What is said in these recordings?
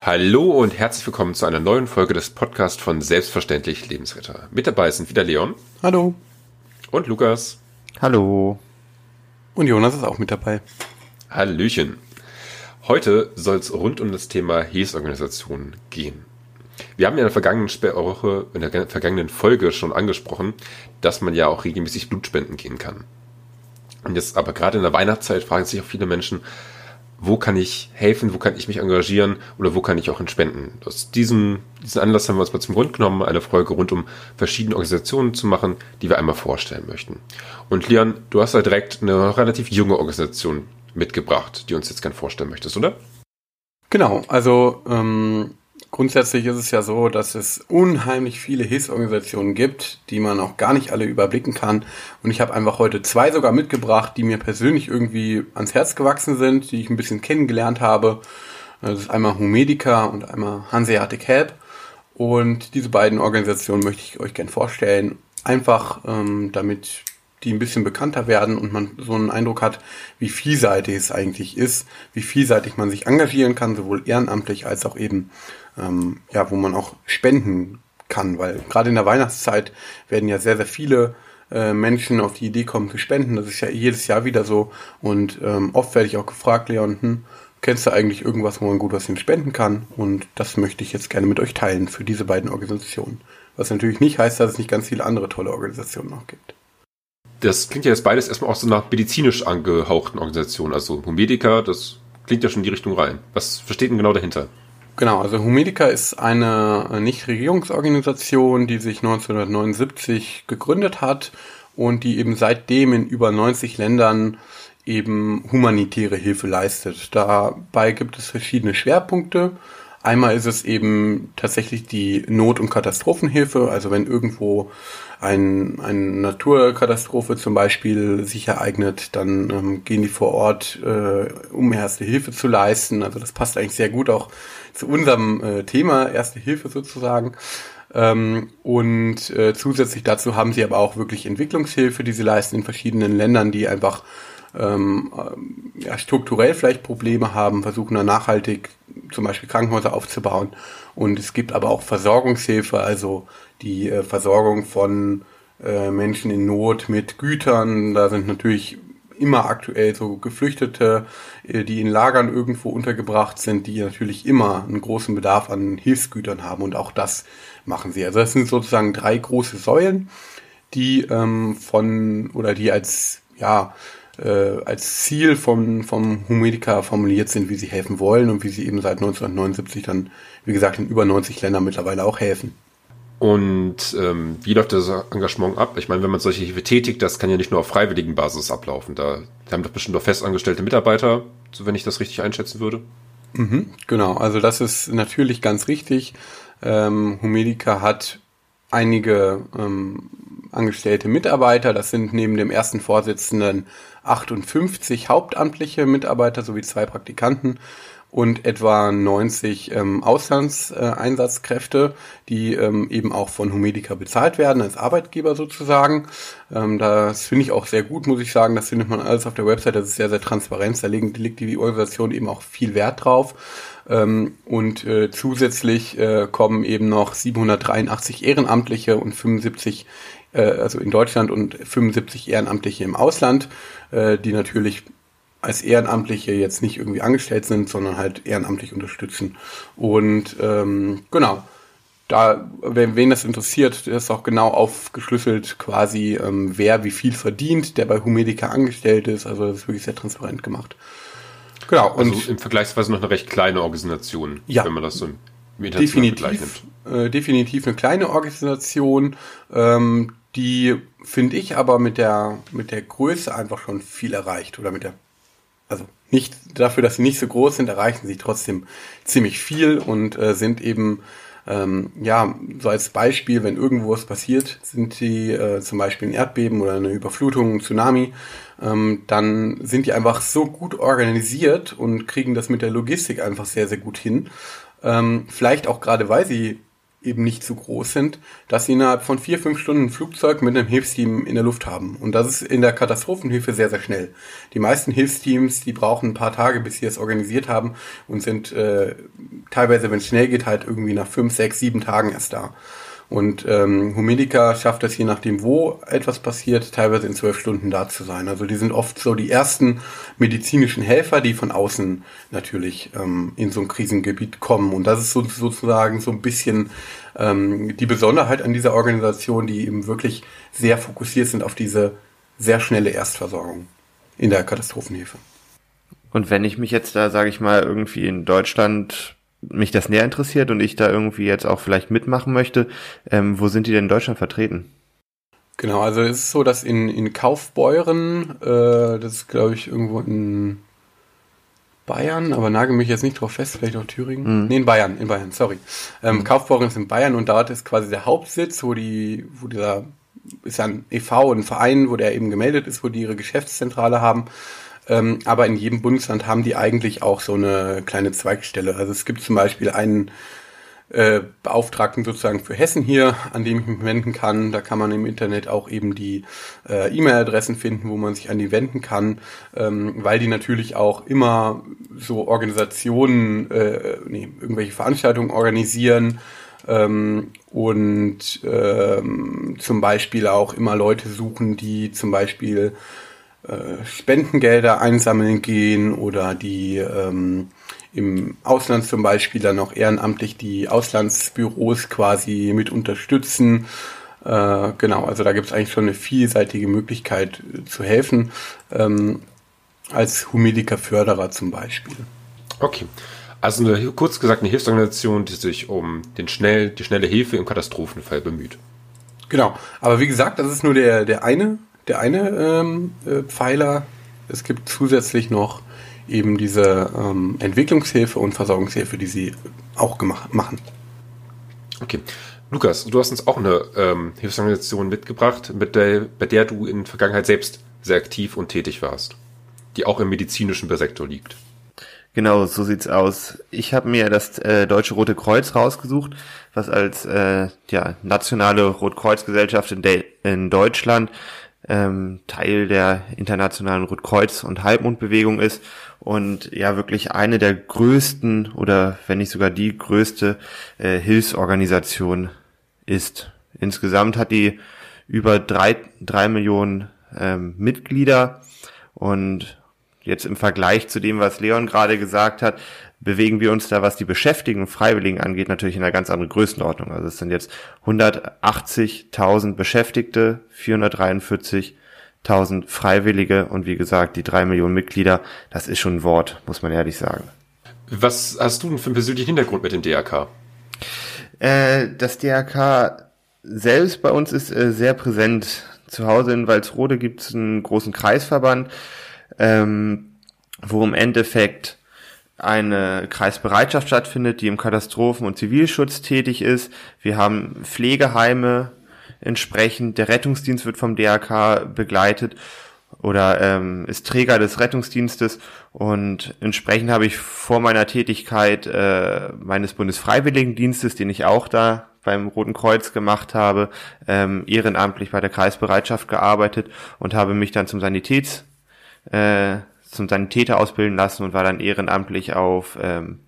Hallo und herzlich willkommen zu einer neuen Folge des Podcasts von Selbstverständlich Lebensretter. Mit dabei sind wieder Leon. Hallo. Und Lukas. Hallo. Und Jonas ist auch mit dabei. Hallöchen. Heute soll es rund um das Thema Hilfsorganisationen gehen. Wir haben ja in der vergangenen Woche, in der vergangenen Folge schon angesprochen, dass man ja auch regelmäßig Blutspenden gehen kann. Und jetzt aber gerade in der Weihnachtszeit fragen sich auch viele Menschen, wo kann ich helfen, wo kann ich mich engagieren oder wo kann ich auch entspenden. Aus diesem, diesem Anlass haben wir uns mal zum Grund genommen, eine Folge rund um verschiedene Organisationen zu machen, die wir einmal vorstellen möchten. Und Leon, du hast da direkt eine relativ junge Organisation mitgebracht, die uns jetzt gern vorstellen möchtest, oder? Genau, also ähm, Grundsätzlich ist es ja so, dass es unheimlich viele Hilfsorganisationen gibt, die man auch gar nicht alle überblicken kann. Und ich habe einfach heute zwei sogar mitgebracht, die mir persönlich irgendwie ans Herz gewachsen sind, die ich ein bisschen kennengelernt habe. Das ist einmal Humedica und einmal Hanseatic Help. Und diese beiden Organisationen möchte ich euch gern vorstellen. Einfach ähm, damit die ein bisschen bekannter werden und man so einen Eindruck hat, wie vielseitig es eigentlich ist, wie vielseitig man sich engagieren kann, sowohl ehrenamtlich als auch eben, ähm, ja, wo man auch spenden kann, weil gerade in der Weihnachtszeit werden ja sehr, sehr viele äh, Menschen auf die Idee kommen zu spenden. Das ist ja jedes Jahr wieder so und ähm, oft werde ich auch gefragt, Leon, hm, kennst du eigentlich irgendwas, wo man gut was hin spenden kann? Und das möchte ich jetzt gerne mit euch teilen für diese beiden Organisationen. Was natürlich nicht heißt, dass es nicht ganz viele andere tolle Organisationen noch gibt das klingt ja jetzt beides erstmal auch so nach medizinisch angehauchten Organisationen. Also Humedica, das klingt ja schon in die Richtung rein. Was versteht denn genau dahinter? Genau, also Humedica ist eine Nichtregierungsorganisation, die sich 1979 gegründet hat und die eben seitdem in über 90 Ländern eben humanitäre Hilfe leistet. Dabei gibt es verschiedene Schwerpunkte. Einmal ist es eben tatsächlich die Not- und Katastrophenhilfe, also wenn irgendwo ein, eine Naturkatastrophe zum Beispiel sich ereignet, dann ähm, gehen die vor Ort, äh, um erste Hilfe zu leisten. Also das passt eigentlich sehr gut auch zu unserem äh, Thema, erste Hilfe sozusagen. Ähm, und äh, zusätzlich dazu haben sie aber auch wirklich Entwicklungshilfe, die sie leisten in verschiedenen Ländern, die einfach ähm, äh, ja, strukturell vielleicht Probleme haben, versuchen da nachhaltig zum Beispiel Krankenhäuser aufzubauen. Und es gibt aber auch Versorgungshilfe, also die äh, Versorgung von äh, Menschen in Not mit Gütern. Da sind natürlich immer aktuell so Geflüchtete, äh, die in Lagern irgendwo untergebracht sind, die natürlich immer einen großen Bedarf an Hilfsgütern haben und auch das machen sie. Also das sind sozusagen drei große Säulen, die ähm, von oder die als ja äh, als Ziel vom, vom Humedica formuliert sind, wie sie helfen wollen und wie sie eben seit 1979 dann, wie gesagt, in über 90 Ländern mittlerweile auch helfen. Und ähm, wie läuft das Engagement ab? Ich meine, wenn man solche Hilfe tätigt, das kann ja nicht nur auf freiwilligen Basis ablaufen. Da haben doch bestimmt auch festangestellte Mitarbeiter, so wenn ich das richtig einschätzen würde. Mhm, genau, also das ist natürlich ganz richtig. Ähm, Humedica hat einige ähm, angestellte Mitarbeiter. Das sind neben dem ersten Vorsitzenden 58 hauptamtliche Mitarbeiter sowie zwei Praktikanten und etwa 90 ähm, Auslandseinsatzkräfte, die ähm, eben auch von Humedica bezahlt werden, als Arbeitgeber sozusagen. Ähm, das finde ich auch sehr gut, muss ich sagen. Das findet man alles auf der Website. Das ist sehr, sehr transparent. Da liegt die Organisation eben auch viel Wert drauf. Ähm, und äh, zusätzlich äh, kommen eben noch 783 Ehrenamtliche und 75 äh, also in Deutschland und 75 Ehrenamtliche im Ausland, äh, die natürlich als Ehrenamtliche jetzt nicht irgendwie angestellt sind, sondern halt ehrenamtlich unterstützen. Und ähm, genau, da, wen, wen das interessiert, ist auch genau aufgeschlüsselt quasi, ähm, wer wie viel verdient, der bei Humedica angestellt ist. Also das ist wirklich sehr transparent gemacht. Genau. Also und im Vergleichsweise noch eine recht kleine Organisation, ja, wenn man das so definitiv, äh, definitiv eine kleine Organisation, ähm, die finde ich aber mit der mit der Größe einfach schon viel erreicht oder mit der also nicht dafür, dass sie nicht so groß sind, erreichen sie trotzdem ziemlich viel und äh, sind eben ähm, ja so als Beispiel, wenn irgendwo was passiert, sind die äh, zum Beispiel ein Erdbeben oder eine Überflutung, ein Tsunami, ähm, dann sind die einfach so gut organisiert und kriegen das mit der Logistik einfach sehr sehr gut hin. Ähm, vielleicht auch gerade, weil sie eben nicht so groß sind, dass sie innerhalb von vier, fünf Stunden ein Flugzeug mit einem Hilfsteam in der Luft haben. Und das ist in der Katastrophenhilfe sehr, sehr schnell. Die meisten Hilfsteams, die brauchen ein paar Tage, bis sie es organisiert haben und sind äh, teilweise, wenn es schnell geht, halt irgendwie nach fünf, sechs, sieben Tagen erst da. Und ähm, Humedica schafft es je nachdem, wo etwas passiert, teilweise in zwölf Stunden da zu sein. Also die sind oft so die ersten medizinischen Helfer, die von außen natürlich ähm, in so ein Krisengebiet kommen. Und das ist so, sozusagen so ein bisschen ähm, die Besonderheit an dieser Organisation, die eben wirklich sehr fokussiert sind auf diese sehr schnelle Erstversorgung in der Katastrophenhilfe. Und wenn ich mich jetzt da, sage ich mal, irgendwie in Deutschland mich das näher interessiert und ich da irgendwie jetzt auch vielleicht mitmachen möchte, ähm, wo sind die denn in Deutschland vertreten? Genau, also es ist so, dass in, in Kaufbeuren, äh, das ist glaube ich irgendwo in Bayern, aber nagel mich jetzt nicht drauf fest, vielleicht auch Thüringen. Mhm. Nee, in Bayern, in Bayern, sorry. Ähm, mhm. Kaufbeuren ist in Bayern und dort ist quasi der Hauptsitz, wo die, wo dieser, ist ja ein e.V., ein Verein, wo der eben gemeldet ist, wo die ihre Geschäftszentrale haben. Ähm, aber in jedem Bundesland haben die eigentlich auch so eine kleine Zweigstelle. Also es gibt zum Beispiel einen äh, Beauftragten sozusagen für Hessen hier, an dem ich mich wenden kann. Da kann man im Internet auch eben die äh, E-Mail-Adressen finden, wo man sich an die wenden kann, ähm, weil die natürlich auch immer so Organisationen, äh, nee, irgendwelche Veranstaltungen organisieren ähm, und ähm, zum Beispiel auch immer Leute suchen, die zum Beispiel äh, Spendengelder einsammeln gehen oder die ähm, im Ausland zum Beispiel dann auch ehrenamtlich die Auslandsbüros quasi mit unterstützen. Äh, genau, also da gibt es eigentlich schon eine vielseitige Möglichkeit äh, zu helfen, ähm, als Humidika-Förderer zum Beispiel. Okay. Also eine, kurz gesagt eine Hilfsorganisation, die sich um den schnell, die schnelle Hilfe im Katastrophenfall bemüht. Genau, aber wie gesagt, das ist nur der, der eine der eine ähm, äh, Pfeiler. Es gibt zusätzlich noch eben diese ähm, Entwicklungshilfe und Versorgungshilfe, die sie auch gemacht, machen. Okay. Lukas, du hast uns auch eine ähm, Hilfsorganisation mitgebracht, mit der, bei der du in der Vergangenheit selbst sehr aktiv und tätig warst, die auch im medizinischen Sektor liegt. Genau, so sieht's aus. Ich habe mir das äh, Deutsche Rote Kreuz rausgesucht, was als äh, ja, nationale Rotkreuzgesellschaft in, in Deutschland ähm, Teil der internationalen Rotkreuz- und Halbmondbewegung ist und ja wirklich eine der größten oder wenn nicht sogar die größte äh, Hilfsorganisation ist. Insgesamt hat die über drei, drei Millionen ähm, Mitglieder und jetzt im Vergleich zu dem, was Leon gerade gesagt hat, bewegen wir uns da, was die Beschäftigten und Freiwilligen angeht, natürlich in einer ganz anderen Größenordnung. Also es sind jetzt 180.000 Beschäftigte, 443.000 Freiwillige und wie gesagt, die drei Millionen Mitglieder, das ist schon ein Wort, muss man ehrlich sagen. Was hast du denn für einen persönlichen Hintergrund mit dem DRK? Äh, das DRK selbst bei uns ist äh, sehr präsent. Zu Hause in Walsrode gibt es einen großen Kreisverband, ähm, wo im Endeffekt eine Kreisbereitschaft stattfindet, die im Katastrophen- und Zivilschutz tätig ist. Wir haben Pflegeheime entsprechend. Der Rettungsdienst wird vom DRK begleitet oder ähm, ist Träger des Rettungsdienstes und entsprechend habe ich vor meiner Tätigkeit äh, meines Bundesfreiwilligendienstes, den ich auch da beim Roten Kreuz gemacht habe, ähm, ehrenamtlich bei der Kreisbereitschaft gearbeitet und habe mich dann zum Sanitäts äh, zum Sanitäter ausbilden lassen und war dann ehrenamtlich auf ähm,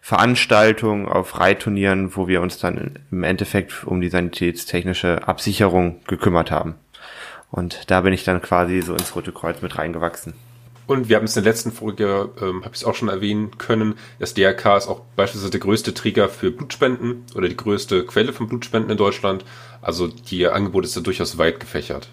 Veranstaltungen, auf Reitturnieren, wo wir uns dann im Endeffekt um die sanitätstechnische Absicherung gekümmert haben. Und da bin ich dann quasi so ins Rote Kreuz mit reingewachsen. Und wir haben es in der letzten Folge, ähm, habe ich es auch schon erwähnen können, das DRK ist auch beispielsweise der größte Träger für Blutspenden oder die größte Quelle von Blutspenden in Deutschland. Also die Angebote ist ja durchaus weit gefächert.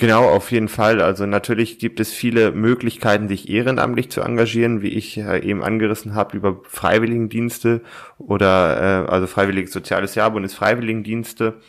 Genau, auf jeden Fall. Also natürlich gibt es viele Möglichkeiten, sich ehrenamtlich zu engagieren, wie ich eben angerissen habe, über Freiwilligendienste oder äh, also Freiwilliges Soziales Jahr, Bundesfreiwilligendienste,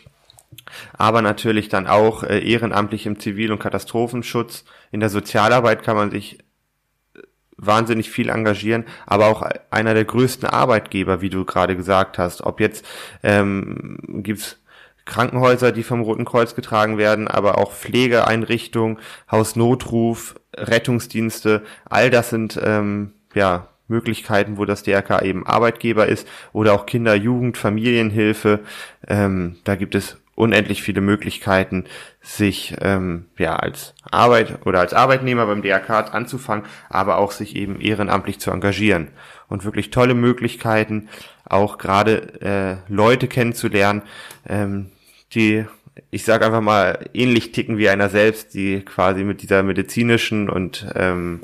aber natürlich dann auch äh, ehrenamtlich im Zivil- und Katastrophenschutz. In der Sozialarbeit kann man sich äh, wahnsinnig viel engagieren, aber auch einer der größten Arbeitgeber, wie du gerade gesagt hast. Ob jetzt ähm, gibt's Krankenhäuser, die vom Roten Kreuz getragen werden, aber auch Pflegeeinrichtungen, Hausnotruf, Rettungsdienste, all das sind ähm, ja Möglichkeiten, wo das DRK eben Arbeitgeber ist oder auch Kinder-, Jugend-, Familienhilfe. Ähm, da gibt es unendlich viele Möglichkeiten, sich ähm, ja als Arbeit oder als Arbeitnehmer beim DRK anzufangen, aber auch sich eben ehrenamtlich zu engagieren und wirklich tolle Möglichkeiten, auch gerade äh, Leute kennenzulernen, ähm, die ich sage einfach mal ähnlich ticken wie einer selbst, die quasi mit dieser medizinischen und ähm,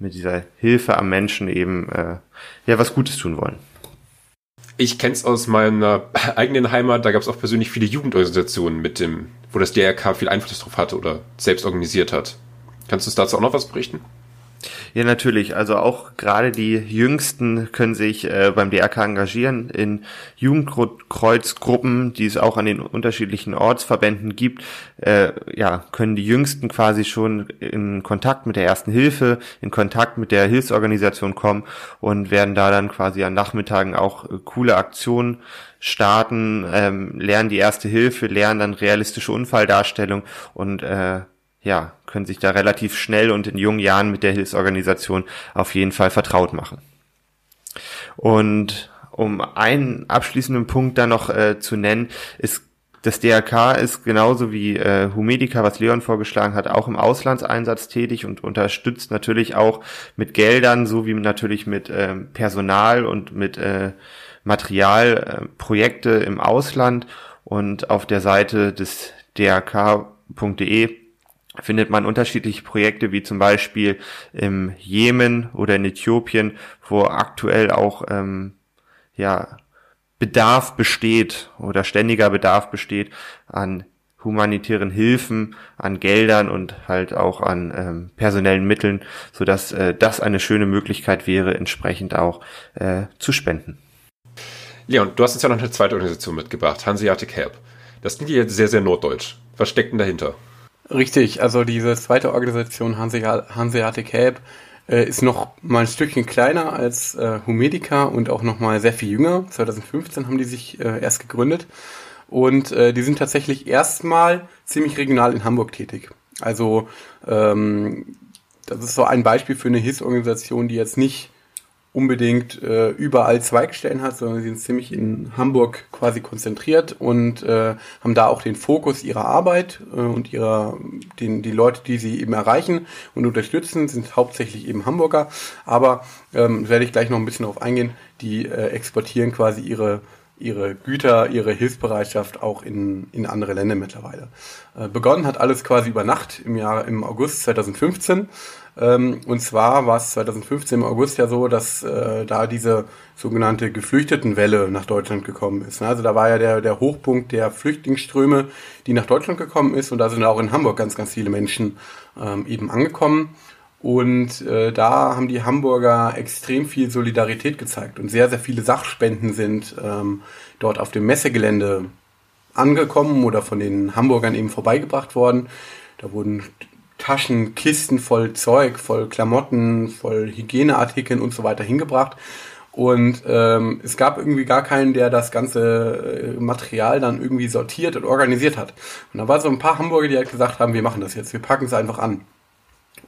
mit dieser Hilfe am Menschen eben äh, ja was Gutes tun wollen. Ich kenne es aus meiner eigenen Heimat, da gab es auch persönlich viele Jugendorganisationen mit dem, wo das DRK viel Einfluss drauf hatte oder selbst organisiert hat. Kannst du uns dazu auch noch was berichten? Ja, natürlich. Also auch gerade die Jüngsten können sich äh, beim DRK engagieren in Jugendkreuzgruppen, die es auch an den unterschiedlichen Ortsverbänden gibt. Äh, ja, können die Jüngsten quasi schon in Kontakt mit der Ersten Hilfe, in Kontakt mit der Hilfsorganisation kommen und werden da dann quasi an Nachmittagen auch äh, coole Aktionen starten, ähm, lernen die Erste Hilfe, lernen dann realistische Unfalldarstellung und äh, ja, können sich da relativ schnell und in jungen Jahren mit der Hilfsorganisation auf jeden Fall vertraut machen. Und um einen abschließenden Punkt da noch äh, zu nennen, ist das DRK ist genauso wie äh, Humedica, was Leon vorgeschlagen hat, auch im Auslandseinsatz tätig und unterstützt natürlich auch mit Geldern sowie natürlich mit äh, Personal und mit äh, Material äh, Projekte im Ausland. Und auf der Seite des drk.de findet man unterschiedliche Projekte, wie zum Beispiel im Jemen oder in Äthiopien, wo aktuell auch ähm, ja, Bedarf besteht oder ständiger Bedarf besteht an humanitären Hilfen, an Geldern und halt auch an ähm, personellen Mitteln, so dass äh, das eine schöne Möglichkeit wäre, entsprechend auch äh, zu spenden. Leon, du hast uns ja noch eine zweite Organisation mitgebracht, Hanseatic Help. Das klingt jetzt sehr, sehr norddeutsch. Was steckt denn dahinter? Richtig, also diese zweite Organisation Hanseatic Help äh, ist noch mal ein Stückchen kleiner als äh, Humedica und auch noch mal sehr viel jünger. 2015 haben die sich äh, erst gegründet und äh, die sind tatsächlich erstmal ziemlich regional in Hamburg tätig. Also ähm, das ist so ein Beispiel für eine Hilfsorganisation, die jetzt nicht unbedingt äh, überall Zweigstellen hat, sondern sie sind ziemlich in Hamburg quasi konzentriert und äh, haben da auch den Fokus ihrer Arbeit äh, und ihrer den die Leute, die sie eben erreichen und unterstützen, sind hauptsächlich eben Hamburger. Aber ähm, werde ich gleich noch ein bisschen darauf eingehen. Die äh, exportieren quasi ihre ihre Güter, ihre Hilfsbereitschaft auch in, in andere Länder mittlerweile. Äh, begonnen hat alles quasi über Nacht im Jahr im August 2015 ähm, und zwar war es 2015 im August ja so, dass äh, da diese sogenannte Geflüchtetenwelle nach Deutschland gekommen ist. Ne? Also da war ja der, der Hochpunkt der Flüchtlingsströme, die nach Deutschland gekommen ist. Und da sind auch in Hamburg ganz, ganz viele Menschen ähm, eben angekommen. Und äh, da haben die Hamburger extrem viel Solidarität gezeigt und sehr, sehr viele Sachspenden sind ähm, dort auf dem Messegelände angekommen oder von den Hamburgern eben vorbeigebracht worden. Da wurden Taschen, Kisten voll Zeug, voll Klamotten, voll Hygieneartikeln und so weiter hingebracht. Und ähm, es gab irgendwie gar keinen, der das ganze äh, Material dann irgendwie sortiert und organisiert hat. Und da war so ein paar Hamburger, die halt gesagt haben, wir machen das jetzt, wir packen es einfach an.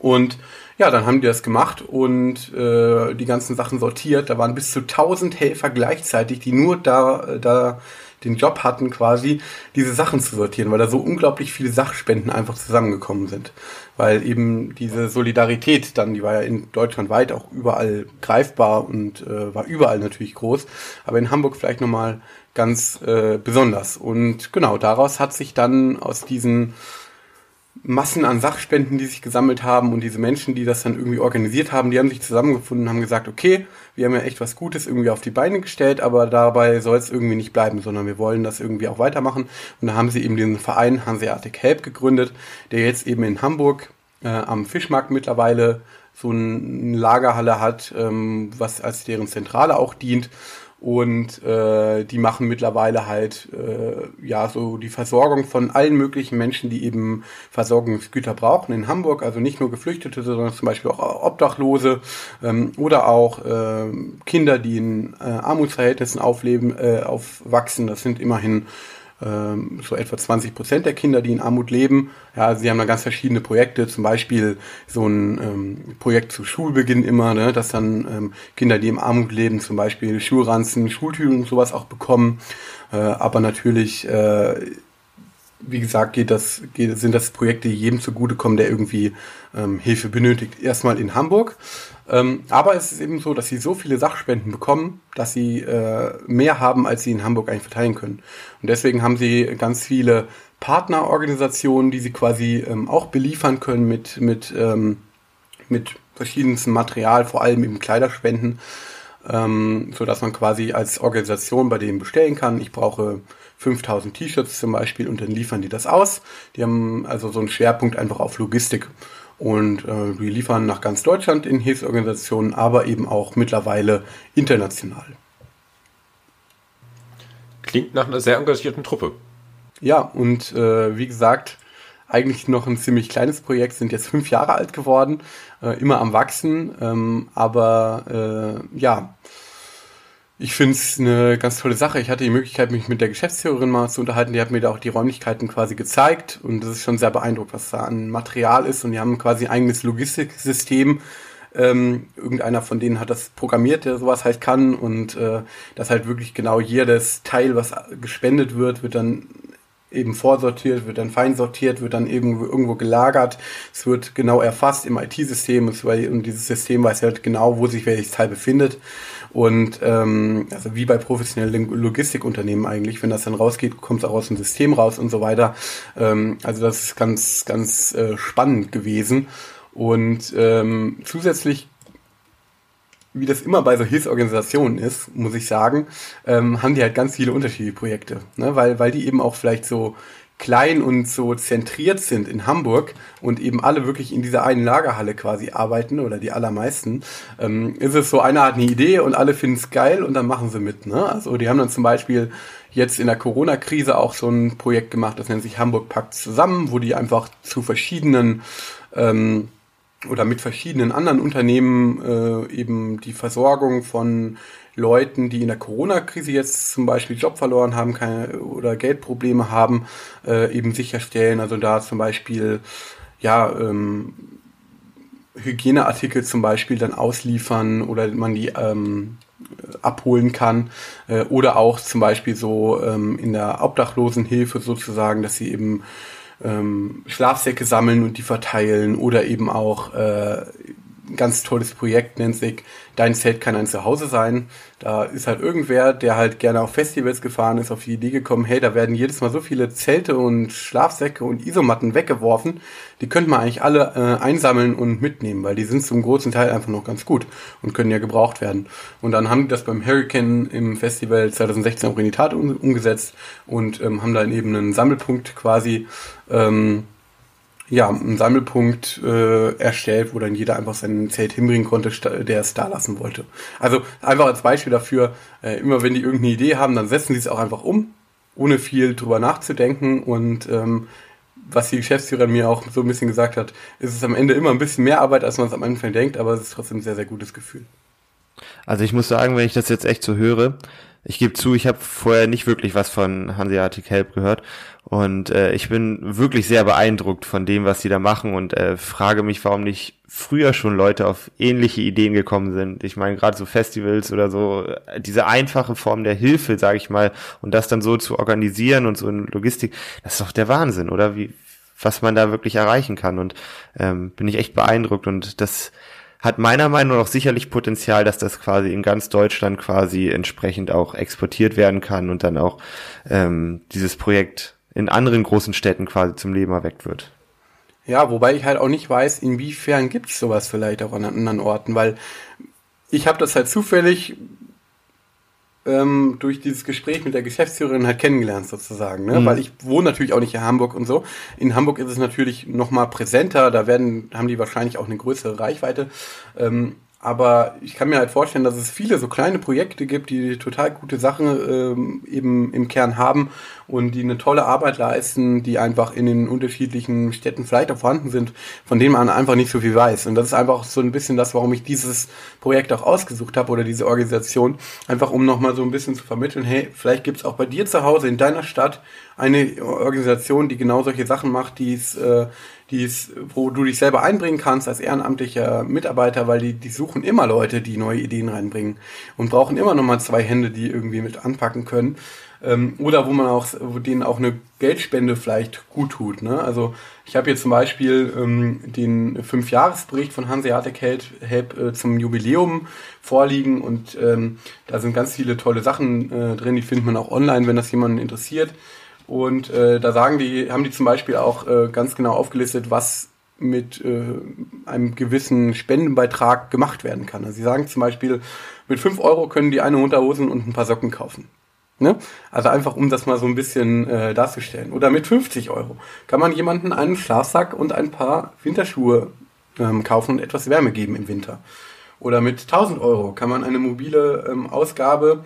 Und ja, dann haben die das gemacht und äh, die ganzen Sachen sortiert. Da waren bis zu 1000 Helfer gleichzeitig, die nur da, da den Job hatten, quasi diese Sachen zu sortieren, weil da so unglaublich viele Sachspenden einfach zusammengekommen sind. Weil eben diese Solidarität dann, die war ja in Deutschland weit auch überall greifbar und äh, war überall natürlich groß, aber in Hamburg vielleicht nochmal ganz äh, besonders. Und genau, daraus hat sich dann aus diesen Massen an Sachspenden, die sich gesammelt haben und diese Menschen, die das dann irgendwie organisiert haben, die haben sich zusammengefunden und haben gesagt, okay, wir haben ja echt was Gutes irgendwie auf die Beine gestellt, aber dabei soll es irgendwie nicht bleiben, sondern wir wollen das irgendwie auch weitermachen. Und da haben sie eben diesen Verein Hanseatic Help gegründet, der jetzt eben in Hamburg äh, am Fischmarkt mittlerweile so eine Lagerhalle hat, ähm, was als deren Zentrale auch dient und äh, die machen mittlerweile halt äh, ja so die Versorgung von allen möglichen Menschen, die eben Versorgungsgüter brauchen in Hamburg, also nicht nur Geflüchtete, sondern zum Beispiel auch Obdachlose ähm, oder auch äh, Kinder, die in äh, Armutsverhältnissen aufleben, äh, aufwachsen. Das sind immerhin so etwa 20 Prozent der Kinder, die in Armut leben. Ja, sie haben da ganz verschiedene Projekte, zum Beispiel so ein ähm, Projekt zu Schulbeginn immer, ne, dass dann ähm, Kinder, die im Armut leben, zum Beispiel Schulranzen, Schultüten und sowas auch bekommen. Äh, aber natürlich, äh, wie gesagt, geht das, geht, sind das Projekte, die jedem zugutekommen, der irgendwie ähm, Hilfe benötigt. Erstmal in Hamburg. Ähm, aber es ist eben so, dass sie so viele Sachspenden bekommen, dass sie äh, mehr haben, als sie in Hamburg eigentlich verteilen können. Und deswegen haben sie ganz viele Partnerorganisationen, die sie quasi ähm, auch beliefern können mit, mit, ähm, mit verschiedenstem Material, vor allem eben Kleiderspenden, ähm, so dass man quasi als Organisation bei denen bestellen kann. Ich brauche 5000 T-Shirts zum Beispiel und dann liefern die das aus. Die haben also so einen Schwerpunkt einfach auf Logistik. Und äh, die liefern nach ganz Deutschland in Hilfsorganisationen, aber eben auch mittlerweile international. Klingt nach einer sehr engagierten Truppe. Ja, und äh, wie gesagt, eigentlich noch ein ziemlich kleines Projekt, sind jetzt fünf Jahre alt geworden, äh, immer am Wachsen, ähm, aber äh, ja, ich finde es eine ganz tolle Sache. Ich hatte die Möglichkeit, mich mit der Geschäftsführerin mal zu unterhalten. Die hat mir da auch die Räumlichkeiten quasi gezeigt. Und das ist schon sehr beeindruckt, was da an Material ist. Und die haben quasi ein eigenes Logistiksystem. Ähm, irgendeiner von denen hat das programmiert, der sowas halt kann. Und äh, dass halt wirklich genau jedes Teil, was gespendet wird, wird dann eben vorsortiert, wird dann fein sortiert, wird dann eben irgendwo gelagert. Es wird genau erfasst im IT-System und dieses System weiß halt genau, wo sich welches Teil befindet. Und ähm, also wie bei professionellen Logistikunternehmen eigentlich, wenn das dann rausgeht, kommt es auch aus dem System raus und so weiter. Ähm, also das ist ganz, ganz äh, spannend gewesen. Und ähm, zusätzlich wie das immer bei so Hilfsorganisationen ist, muss ich sagen, ähm, haben die halt ganz viele unterschiedliche Projekte. Ne? Weil, weil die eben auch vielleicht so klein und so zentriert sind in Hamburg und eben alle wirklich in dieser einen Lagerhalle quasi arbeiten oder die allermeisten, ähm, ist es so, einer hat eine Idee und alle finden es geil und dann machen sie mit. Ne? Also die haben dann zum Beispiel jetzt in der Corona-Krise auch so ein Projekt gemacht, das nennt sich Hamburg packt zusammen, wo die einfach zu verschiedenen ähm, oder mit verschiedenen anderen Unternehmen äh, eben die Versorgung von Leuten, die in der Corona-Krise jetzt zum Beispiel Job verloren haben keine, oder Geldprobleme haben, äh, eben sicherstellen. Also da zum Beispiel ja ähm, Hygieneartikel zum Beispiel dann ausliefern oder man die ähm, abholen kann äh, oder auch zum Beispiel so ähm, in der Obdachlosenhilfe sozusagen, dass sie eben ähm, Schlafsäcke sammeln und die verteilen oder eben auch äh, ganz tolles Projekt nennt sich Dein Zelt kann ein Zuhause sein. Da ist halt irgendwer, der halt gerne auf Festivals gefahren ist, auf die Idee gekommen, hey, da werden jedes Mal so viele Zelte und Schlafsäcke und Isomatten weggeworfen. Die könnte man eigentlich alle äh, einsammeln und mitnehmen, weil die sind zum großen Teil einfach noch ganz gut und können ja gebraucht werden. Und dann haben die das beim Hurricane im Festival 2016 auch in die Tat um, umgesetzt und ähm, haben dann eben einen Sammelpunkt quasi ähm, ja, einen Sammelpunkt äh, erstellt, wo dann jeder einfach sein Zelt hinbringen konnte, der es da lassen wollte. Also einfach als Beispiel dafür, äh, immer wenn die irgendeine Idee haben, dann setzen sie es auch einfach um, ohne viel drüber nachzudenken und ähm, was die Geschäftsführerin mir auch so ein bisschen gesagt hat, ist es am Ende immer ein bisschen mehr Arbeit, als man es am Anfang denkt, aber es ist trotzdem ein sehr, sehr gutes Gefühl. Also ich muss sagen, wenn ich das jetzt echt so höre, ich gebe zu, ich habe vorher nicht wirklich was von Hanseatic Help gehört und äh, ich bin wirklich sehr beeindruckt von dem, was sie da machen und äh, frage mich, warum nicht früher schon Leute auf ähnliche Ideen gekommen sind. Ich meine, gerade so Festivals oder so, äh, diese einfache Form der Hilfe, sage ich mal, und das dann so zu organisieren und so in Logistik, das ist doch der Wahnsinn, oder? Wie, was man da wirklich erreichen kann. Und ähm, bin ich echt beeindruckt und das hat meiner Meinung nach sicherlich Potenzial, dass das quasi in ganz Deutschland quasi entsprechend auch exportiert werden kann und dann auch ähm, dieses Projekt in anderen großen Städten quasi zum Leben erweckt wird. Ja, wobei ich halt auch nicht weiß, inwiefern gibt es sowas vielleicht auch an anderen Orten, weil ich habe das halt zufällig ähm, durch dieses Gespräch mit der Geschäftsführerin halt kennengelernt sozusagen, ne? Mhm. weil ich wohne natürlich auch nicht in Hamburg und so. In Hamburg ist es natürlich noch mal präsenter, da werden haben die wahrscheinlich auch eine größere Reichweite. Ähm, Aber ich kann mir halt vorstellen, dass es viele so kleine Projekte gibt, die total gute Sachen ähm, eben im Kern haben und die eine tolle Arbeit leisten, die einfach in den unterschiedlichen Städten vielleicht auch vorhanden sind, von denen man einfach nicht so viel weiß. Und das ist einfach so ein bisschen das, warum ich dieses Projekt auch ausgesucht habe oder diese Organisation, einfach um nochmal so ein bisschen zu vermitteln, hey, vielleicht gibt's auch bei dir zu Hause in deiner Stadt eine Organisation, die genau solche Sachen macht, die es äh, die ist, wo du dich selber einbringen kannst als ehrenamtlicher Mitarbeiter, weil die, die suchen immer Leute, die neue Ideen reinbringen und brauchen immer nochmal zwei Hände, die irgendwie mit anpacken können. Ähm, oder wo man auch, wo denen auch eine Geldspende vielleicht gut tut. Ne? Also ich habe hier zum Beispiel ähm, den Fünfjahresbericht von Hanseatic Help, Help äh, zum Jubiläum vorliegen und ähm, da sind ganz viele tolle Sachen äh, drin, die findet man auch online, wenn das jemanden interessiert. Und äh, da sagen die, haben die zum Beispiel auch äh, ganz genau aufgelistet, was mit äh, einem gewissen Spendenbeitrag gemacht werden kann. Also sie sagen zum Beispiel, mit 5 Euro können die eine Unterhosen und ein paar Socken kaufen. Ne? Also einfach, um das mal so ein bisschen äh, darzustellen. Oder mit 50 Euro kann man jemanden einen Schlafsack und ein paar Winterschuhe ähm, kaufen und etwas Wärme geben im Winter. Oder mit 1000 Euro kann man eine mobile ähm, Ausgabe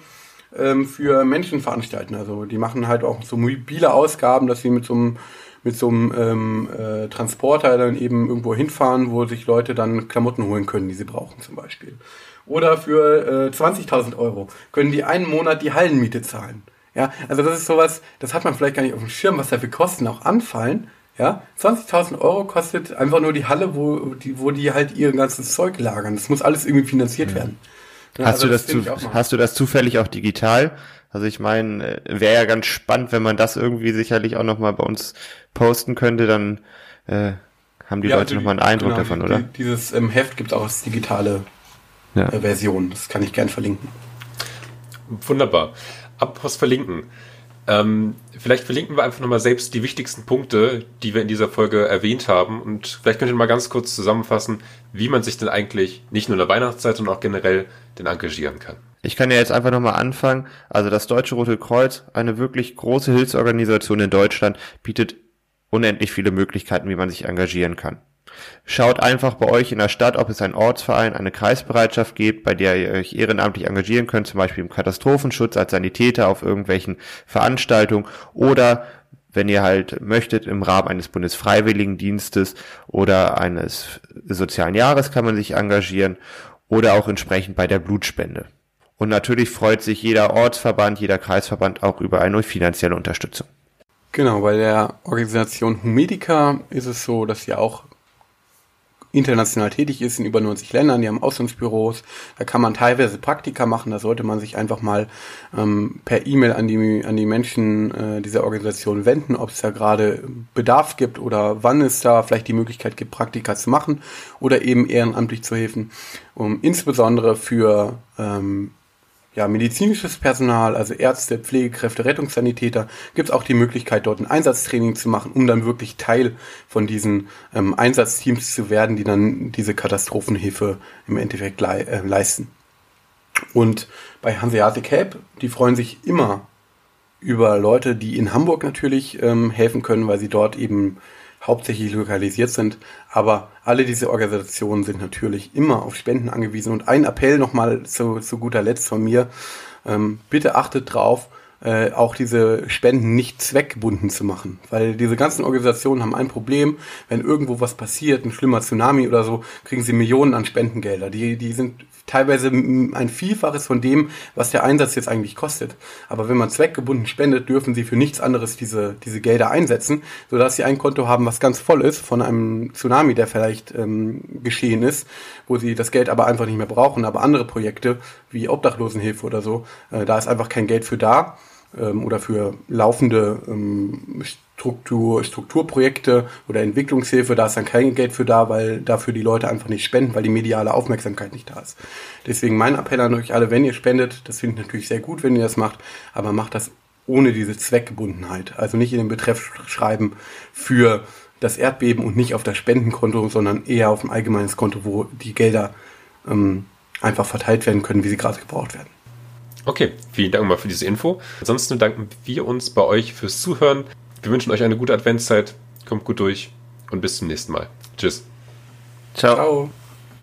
ähm, für Menschen veranstalten. Also die machen halt auch so mobile Ausgaben, dass sie mit so einem mit so einem ähm, äh, Transporter dann eben irgendwo hinfahren, wo sich Leute dann Klamotten holen können, die sie brauchen zum Beispiel. Oder für äh, 20.000 Euro können die einen Monat die Hallenmiete zahlen. Ja, also das ist sowas, das hat man vielleicht gar nicht auf dem Schirm, was da für Kosten auch anfallen. Ja, 20.000 Euro kostet einfach nur die Halle, wo die, wo die halt ihr ganzes Zeug lagern. Das muss alles irgendwie finanziert mhm. werden. Ja, hast, also du das, das zu, hast du das zufällig auch digital? Also ich meine, äh, wäre ja ganz spannend, wenn man das irgendwie sicherlich auch nochmal bei uns posten könnte, dann äh, haben die ja, Leute also nochmal einen Eindruck genau, davon, oder? Die, dieses ähm, Heft gibt es auch als digitale ja. äh, Version. Das kann ich gern verlinken. Wunderbar. Apropos verlinken. Ähm, vielleicht verlinken wir einfach nochmal selbst die wichtigsten Punkte, die wir in dieser Folge erwähnt haben. Und vielleicht könnt ihr mal ganz kurz zusammenfassen, wie man sich denn eigentlich nicht nur in der Weihnachtszeit, sondern auch generell denn engagieren kann. Ich kann ja jetzt einfach nochmal anfangen. Also das Deutsche Rote Kreuz, eine wirklich große Hilfsorganisation in Deutschland, bietet unendlich viele Möglichkeiten, wie man sich engagieren kann. Schaut einfach bei euch in der Stadt, ob es einen Ortsverein, eine Kreisbereitschaft gibt, bei der ihr euch ehrenamtlich engagieren könnt, zum Beispiel im Katastrophenschutz als Sanitäter auf irgendwelchen Veranstaltungen oder wenn ihr halt möchtet, im Rahmen eines Bundesfreiwilligendienstes oder eines sozialen Jahres kann man sich engagieren oder auch entsprechend bei der Blutspende. Und natürlich freut sich jeder Ortsverband, jeder Kreisverband auch über eine finanzielle Unterstützung. Genau, bei der Organisation Humedica ist es so, dass sie auch international tätig ist in über 90 Ländern, die haben Auslandsbüros, da kann man teilweise Praktika machen, da sollte man sich einfach mal ähm, per E-Mail an die, an die Menschen äh, dieser Organisation wenden, ob es da gerade Bedarf gibt oder wann es da vielleicht die Möglichkeit gibt, Praktika zu machen oder eben ehrenamtlich zu helfen, um insbesondere für ähm, ja, medizinisches Personal, also Ärzte, Pflegekräfte, Rettungssanitäter, gibt es auch die Möglichkeit, dort ein Einsatztraining zu machen, um dann wirklich Teil von diesen ähm, Einsatzteams zu werden, die dann diese Katastrophenhilfe im Endeffekt le äh, leisten. Und bei Hanseatic Help, die freuen sich immer über Leute, die in Hamburg natürlich ähm, helfen können, weil sie dort eben hauptsächlich lokalisiert sind. Aber alle diese Organisationen sind natürlich immer auf Spenden angewiesen. Und ein Appell nochmal zu, zu guter Letzt von mir. Ähm, bitte achtet drauf, äh, auch diese Spenden nicht zweckgebunden zu machen. Weil diese ganzen Organisationen haben ein Problem, wenn irgendwo was passiert, ein schlimmer Tsunami oder so, kriegen sie Millionen an Spendengelder. Die, die sind teilweise ein Vielfaches von dem, was der Einsatz jetzt eigentlich kostet. Aber wenn man zweckgebunden spendet, dürfen sie für nichts anderes diese, diese Gelder einsetzen, sodass sie ein Konto haben, was ganz voll ist von einem Tsunami, der vielleicht ähm, geschehen ist, wo sie das Geld aber einfach nicht mehr brauchen. Aber andere Projekte wie Obdachlosenhilfe oder so, äh, da ist einfach kein Geld für da ähm, oder für laufende ähm, Struktur, Strukturprojekte oder Entwicklungshilfe, da ist dann kein Geld für da, weil dafür die Leute einfach nicht spenden, weil die mediale Aufmerksamkeit nicht da ist. Deswegen mein Appell an euch alle, wenn ihr spendet, das finde ich natürlich sehr gut, wenn ihr das macht, aber macht das ohne diese Zweckgebundenheit. Also nicht in den Betreff schreiben für das Erdbeben und nicht auf das Spendenkonto, sondern eher auf ein allgemeines Konto, wo die Gelder ähm, einfach verteilt werden können, wie sie gerade gebraucht werden. Okay, vielen Dank mal für diese Info. Ansonsten danken wir uns bei euch fürs Zuhören. Wir wünschen euch eine gute Adventszeit. Kommt gut durch und bis zum nächsten Mal. Tschüss. Ciao. Ciao.